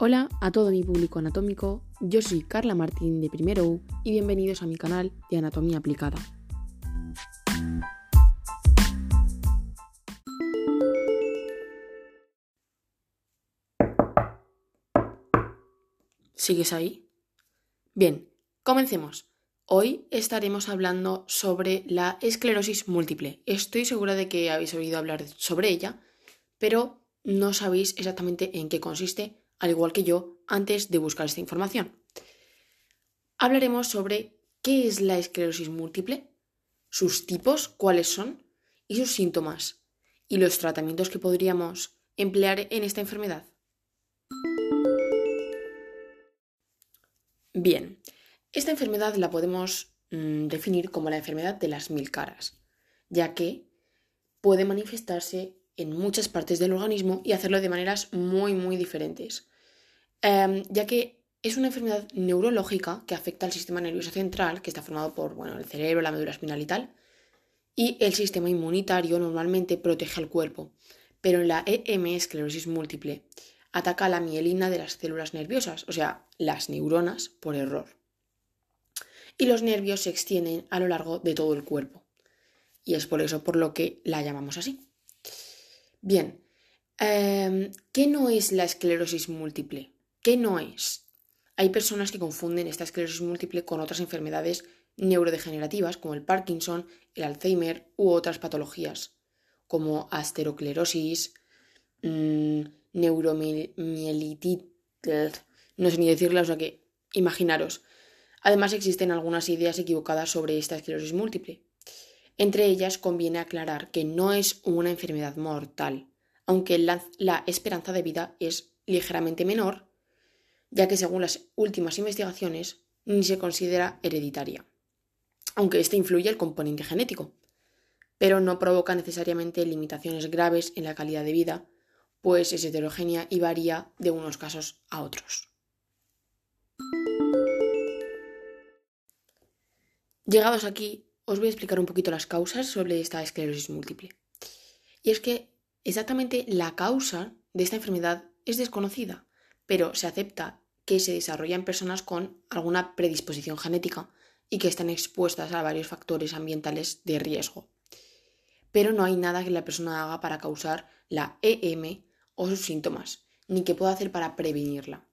Hola a todo mi público anatómico, yo soy Carla Martín de Primero U y bienvenidos a mi canal de Anatomía Aplicada. ¿Sigues ahí? Bien, comencemos. Hoy estaremos hablando sobre la esclerosis múltiple. Estoy segura de que habéis oído hablar sobre ella, pero no sabéis exactamente en qué consiste al igual que yo, antes de buscar esta información. Hablaremos sobre qué es la esclerosis múltiple, sus tipos, cuáles son, y sus síntomas, y los tratamientos que podríamos emplear en esta enfermedad. Bien, esta enfermedad la podemos mm, definir como la enfermedad de las mil caras, ya que puede manifestarse en muchas partes del organismo y hacerlo de maneras muy, muy diferentes. Em, ya que es una enfermedad neurológica que afecta al sistema nervioso central, que está formado por bueno, el cerebro, la médula espinal y tal, y el sistema inmunitario normalmente protege al cuerpo, pero en la EM, esclerosis múltiple, ataca la mielina de las células nerviosas, o sea, las neuronas, por error. Y los nervios se extienden a lo largo de todo el cuerpo. Y es por eso por lo que la llamamos así. Bien, em, ¿qué no es la esclerosis múltiple? ¿Qué no es? Hay personas que confunden esta esclerosis múltiple con otras enfermedades neurodegenerativas como el Parkinson, el Alzheimer u otras patologías como asteroclerosis, mmm, neuromielitis, no sé ni decirla, o sea que imaginaros. Además existen algunas ideas equivocadas sobre esta esclerosis múltiple. Entre ellas conviene aclarar que no es una enfermedad mortal, aunque la esperanza de vida es ligeramente menor ya que según las últimas investigaciones ni se considera hereditaria, aunque este influye el componente genético, pero no provoca necesariamente limitaciones graves en la calidad de vida, pues es heterogénea y varía de unos casos a otros. Llegados aquí, os voy a explicar un poquito las causas sobre esta esclerosis múltiple. Y es que exactamente la causa de esta enfermedad es desconocida, pero se acepta que se desarrolla en personas con alguna predisposición genética y que están expuestas a varios factores ambientales de riesgo. Pero no hay nada que la persona haga para causar la EM o sus síntomas, ni que pueda hacer para prevenirla.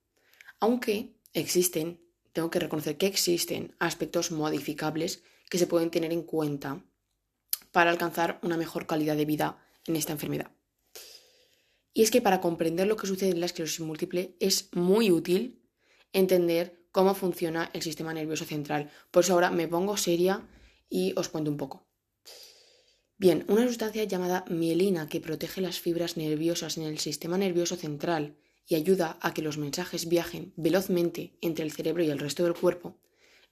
Aunque existen, tengo que reconocer que existen aspectos modificables que se pueden tener en cuenta para alcanzar una mejor calidad de vida en esta enfermedad. Y es que para comprender lo que sucede en la esclerosis múltiple es muy útil entender cómo funciona el sistema nervioso central. Por eso ahora me pongo seria y os cuento un poco. Bien, una sustancia llamada mielina que protege las fibras nerviosas en el sistema nervioso central y ayuda a que los mensajes viajen velozmente entre el cerebro y el resto del cuerpo,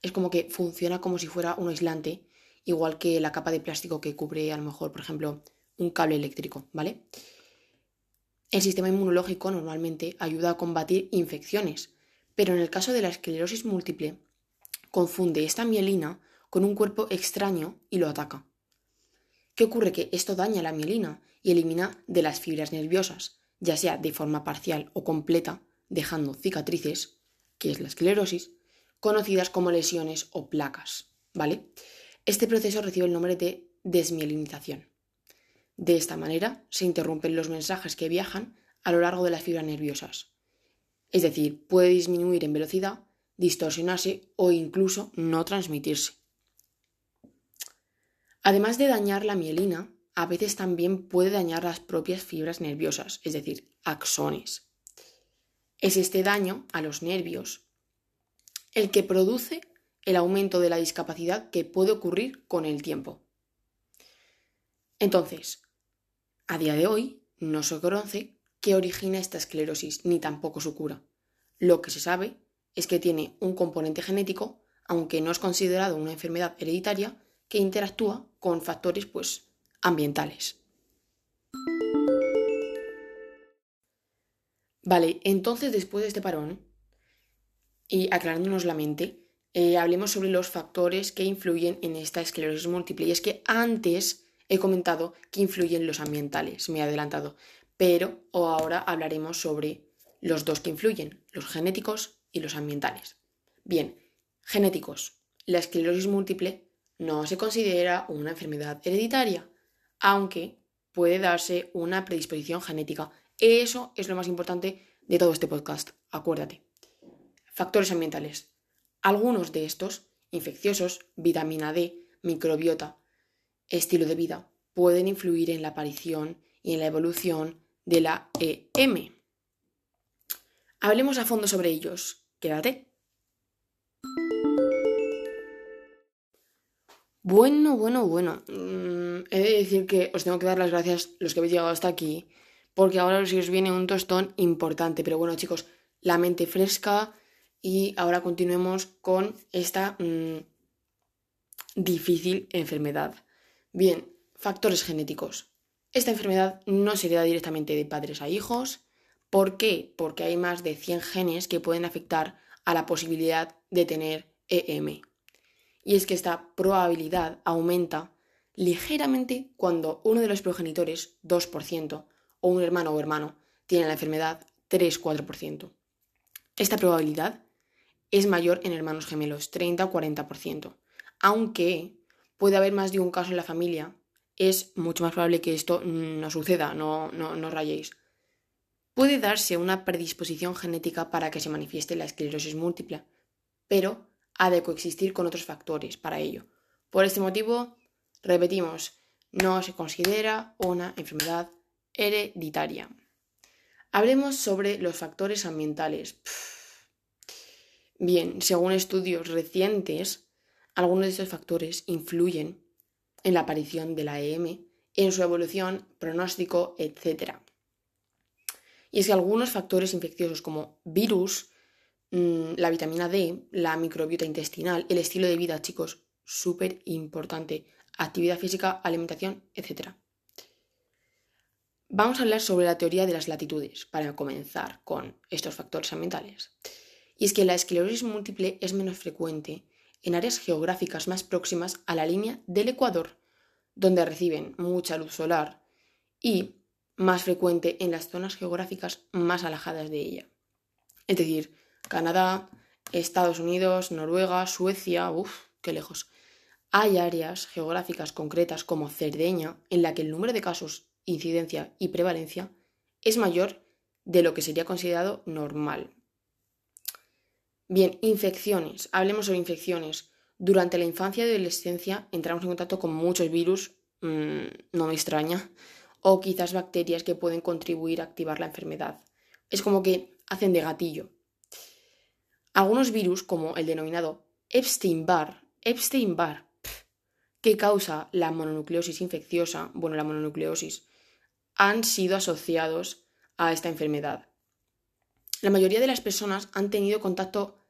es como que funciona como si fuera un aislante, igual que la capa de plástico que cubre a lo mejor, por ejemplo, un cable eléctrico, ¿vale? El sistema inmunológico normalmente ayuda a combatir infecciones, pero en el caso de la esclerosis múltiple, confunde esta mielina con un cuerpo extraño y lo ataca. ¿Qué ocurre? Que esto daña la mielina y elimina de las fibras nerviosas, ya sea de forma parcial o completa, dejando cicatrices, que es la esclerosis, conocidas como lesiones o placas, ¿vale? Este proceso recibe el nombre de desmielinización. De esta manera se interrumpen los mensajes que viajan a lo largo de las fibras nerviosas. Es decir, puede disminuir en velocidad, distorsionarse o incluso no transmitirse. Además de dañar la mielina, a veces también puede dañar las propias fibras nerviosas, es decir, axones. Es este daño a los nervios el que produce el aumento de la discapacidad que puede ocurrir con el tiempo. Entonces, a día de hoy no se conoce qué origina esta esclerosis ni tampoco su cura. Lo que se sabe es que tiene un componente genético, aunque no es considerado una enfermedad hereditaria, que interactúa con factores pues ambientales. Vale, entonces después de este parón y aclarándonos la mente, eh, hablemos sobre los factores que influyen en esta esclerosis múltiple. Y es que antes He comentado que influyen los ambientales, me he adelantado, pero ahora hablaremos sobre los dos que influyen, los genéticos y los ambientales. Bien, genéticos. La esclerosis múltiple no se considera una enfermedad hereditaria, aunque puede darse una predisposición genética. Eso es lo más importante de todo este podcast, acuérdate. Factores ambientales. Algunos de estos, infecciosos, vitamina D, microbiota, estilo de vida, pueden influir en la aparición y en la evolución de la EM. Hablemos a fondo sobre ellos. Quédate. Bueno, bueno, bueno. Mm, he de decir que os tengo que dar las gracias los que habéis llegado hasta aquí, porque ahora os viene un tostón importante. Pero bueno, chicos, la mente fresca y ahora continuemos con esta mm, difícil enfermedad. Bien, factores genéticos. Esta enfermedad no se hereda directamente de padres a hijos. ¿Por qué? Porque hay más de 100 genes que pueden afectar a la posibilidad de tener EM y es que esta probabilidad aumenta ligeramente cuando uno de los progenitores, 2%, o un hermano o hermano, tiene la enfermedad, 3-4%. Esta probabilidad es mayor en hermanos gemelos, 30 o 40%. Aunque puede haber más de un caso en la familia, es mucho más probable que esto no suceda, no, no, no rayéis. Puede darse una predisposición genética para que se manifieste la esclerosis múltiple, pero ha de coexistir con otros factores para ello. Por este motivo, repetimos, no se considera una enfermedad hereditaria. Hablemos sobre los factores ambientales. Bien, según estudios recientes, algunos de estos factores influyen en la aparición de la EM, en su evolución, pronóstico, etc. Y es que algunos factores infecciosos como virus, Mm, la vitamina D, la microbiota intestinal, el estilo de vida, chicos, súper importante. Actividad física, alimentación, etc. Vamos a hablar sobre la teoría de las latitudes para comenzar con estos factores ambientales. Y es que la esclerosis múltiple es menos frecuente en áreas geográficas más próximas a la línea del Ecuador, donde reciben mucha luz solar, y más frecuente en las zonas geográficas más alejadas de ella. Es decir, Canadá, Estados Unidos, Noruega, Suecia, uff, qué lejos. Hay áreas geográficas concretas como Cerdeña en la que el número de casos, incidencia y prevalencia es mayor de lo que sería considerado normal. Bien, infecciones. Hablemos sobre infecciones. Durante la infancia y adolescencia entramos en contacto con muchos virus, mm, no me extraña, o quizás bacterias que pueden contribuir a activar la enfermedad. Es como que hacen de gatillo. Algunos virus, como el denominado Epstein-Barr, Epstein-Barr, que causa la mononucleosis infecciosa, bueno, la mononucleosis, han sido asociados a esta enfermedad. La mayoría de las personas han tenido contacto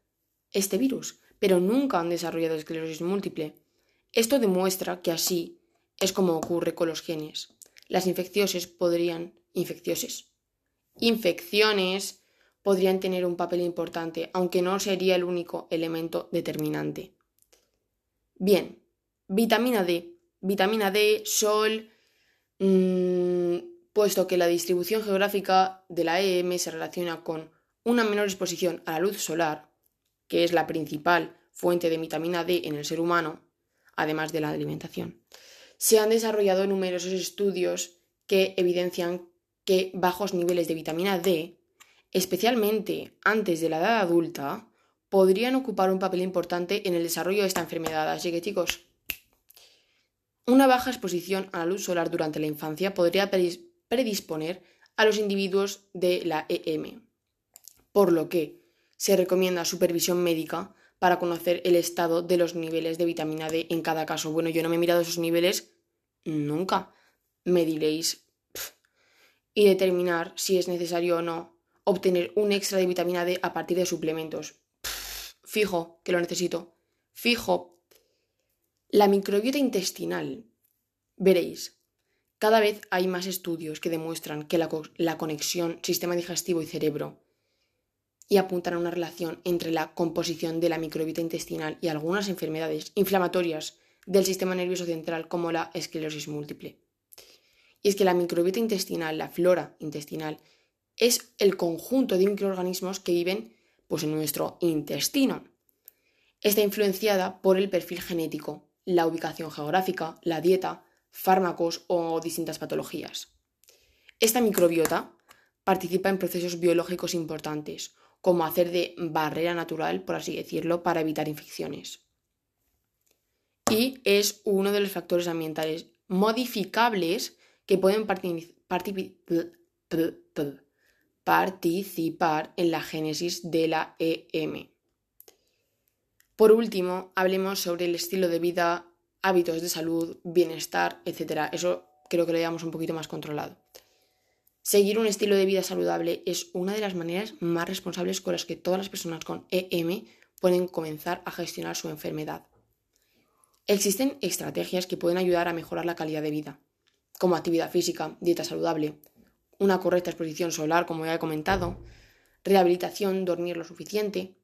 este virus, pero nunca han desarrollado esclerosis múltiple. Esto demuestra que así es como ocurre con los genes. Las infecciones podrían infecciones, infecciones podrían tener un papel importante, aunque no sería el único elemento determinante. Bien, vitamina D. Vitamina D, sol, mm, puesto que la distribución geográfica de la EM se relaciona con una menor exposición a la luz solar, que es la principal fuente de vitamina D en el ser humano, además de la alimentación. Se han desarrollado numerosos estudios que evidencian que bajos niveles de vitamina D especialmente antes de la edad adulta, podrían ocupar un papel importante en el desarrollo de esta enfermedad. Así que chicos, una baja exposición a la luz solar durante la infancia podría predisponer a los individuos de la EM, por lo que se recomienda supervisión médica para conocer el estado de los niveles de vitamina D en cada caso. Bueno, yo no me he mirado esos niveles nunca. Me diréis y determinar si es necesario o no obtener un extra de vitamina D a partir de suplementos. fijo que lo necesito. Fijo. La microbiota intestinal. Veréis, cada vez hay más estudios que demuestran que la, la conexión sistema digestivo y cerebro y apuntan a una relación entre la composición de la microbiota intestinal y algunas enfermedades inflamatorias del sistema nervioso central como la esclerosis múltiple. Y es que la microbiota intestinal, la flora intestinal, es el conjunto de microorganismos que viven pues, en nuestro intestino. Está influenciada por el perfil genético, la ubicación geográfica, la dieta, fármacos o distintas patologías. Esta microbiota participa en procesos biológicos importantes, como hacer de barrera natural, por así decirlo, para evitar infecciones. Y es uno de los factores ambientales modificables que pueden participar en la génesis de la EM. Por último, hablemos sobre el estilo de vida, hábitos de salud, bienestar, etc. Eso creo que lo llevamos un poquito más controlado. Seguir un estilo de vida saludable es una de las maneras más responsables con las que todas las personas con EM pueden comenzar a gestionar su enfermedad. Existen estrategias que pueden ayudar a mejorar la calidad de vida, como actividad física, dieta saludable, una correcta exposición solar, como ya he comentado, rehabilitación, dormir lo suficiente,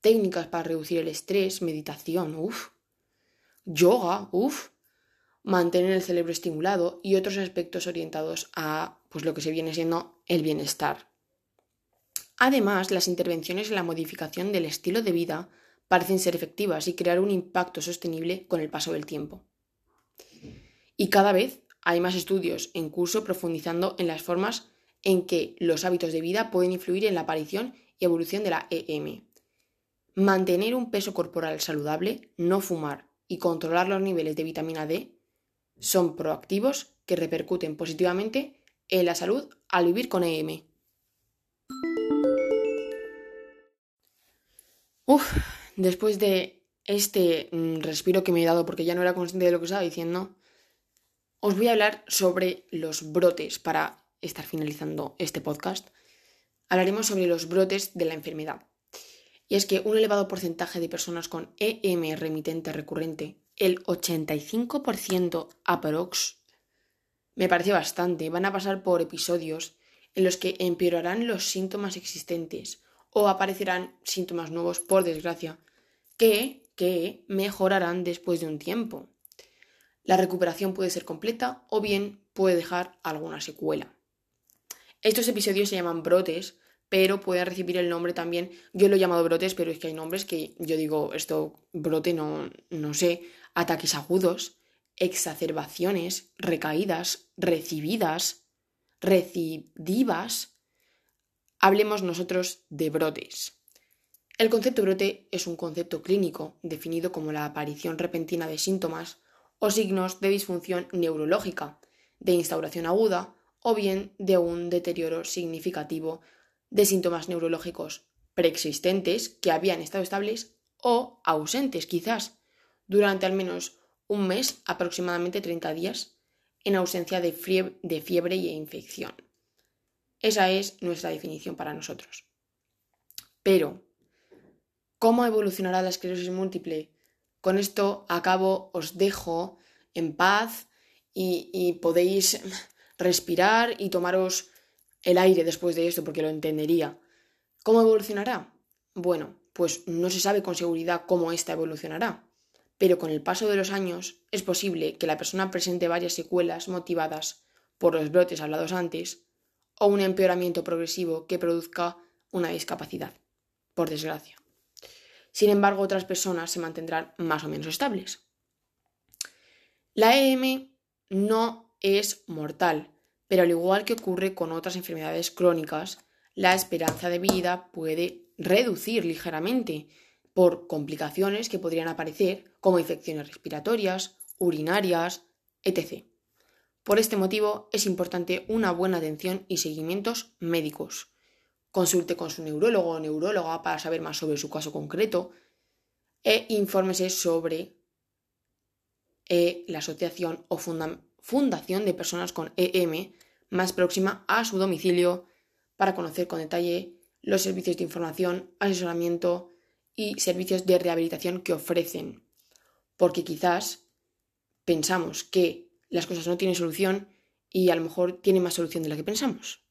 técnicas para reducir el estrés, meditación, uff, yoga, uff, mantener el cerebro estimulado y otros aspectos orientados a pues, lo que se viene siendo el bienestar. Además, las intervenciones en la modificación del estilo de vida parecen ser efectivas y crear un impacto sostenible con el paso del tiempo. Y cada vez hay más estudios en curso profundizando en las formas en que los hábitos de vida pueden influir en la aparición y evolución de la EM. Mantener un peso corporal saludable, no fumar y controlar los niveles de vitamina D son proactivos que repercuten positivamente en la salud al vivir con EM. Uf, después de este mm, respiro que me he dado porque ya no era consciente de lo que estaba diciendo, os voy a hablar sobre los brotes para estar finalizando este podcast. Hablaremos sobre los brotes de la enfermedad. Y es que un elevado porcentaje de personas con EM remitente recurrente el 85% aprox, me parece bastante, van a pasar por episodios en los que empeorarán los síntomas existentes o aparecerán síntomas nuevos, por desgracia, que, que mejorarán después de un tiempo. La recuperación puede ser completa o bien puede dejar alguna secuela. Estos episodios se llaman brotes, pero pueden recibir el nombre también. Yo lo he llamado brotes, pero es que hay nombres que yo digo, esto brote no, no sé, ataques agudos, exacerbaciones, recaídas, recibidas, recidivas. Hablemos nosotros de brotes. El concepto brote es un concepto clínico definido como la aparición repentina de síntomas o signos de disfunción neurológica, de instauración aguda o bien de un deterioro significativo de síntomas neurológicos preexistentes que habían estado estables o ausentes quizás durante al menos un mes, aproximadamente 30 días, en ausencia de fiebre, y infección. Esa es nuestra definición para nosotros. Pero, ¿cómo evolucionará la esclerosis múltiple? Con esto acabo, os dejo en paz y, y podéis respirar y tomaros el aire después de esto porque lo entendería. ¿Cómo evolucionará? Bueno, pues no se sabe con seguridad cómo ésta evolucionará pero con el paso de los años es posible que la persona presente varias secuelas motivadas por los brotes hablados antes o un empeoramiento progresivo que produzca una discapacidad, por desgracia. Sin embargo, otras personas se mantendrán más o menos estables. La EM no es mortal, pero al igual que ocurre con otras enfermedades crónicas, la esperanza de vida puede reducir ligeramente por complicaciones que podrían aparecer como infecciones respiratorias, urinarias, etc. Por este motivo es importante una buena atención y seguimientos médicos. Consulte con su neurólogo o neuróloga para saber más sobre su caso concreto e infórmese sobre eh, la asociación o fundación de personas con EM más próxima a su domicilio para conocer con detalle los servicios de información, asesoramiento, y servicios de rehabilitación que ofrecen. Porque quizás pensamos que las cosas no tienen solución y a lo mejor tienen más solución de la que pensamos.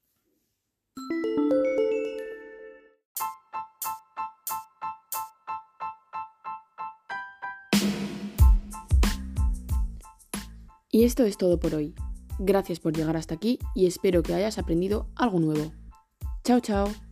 Y esto es todo por hoy. Gracias por llegar hasta aquí y espero que hayas aprendido algo nuevo. Chao, chao.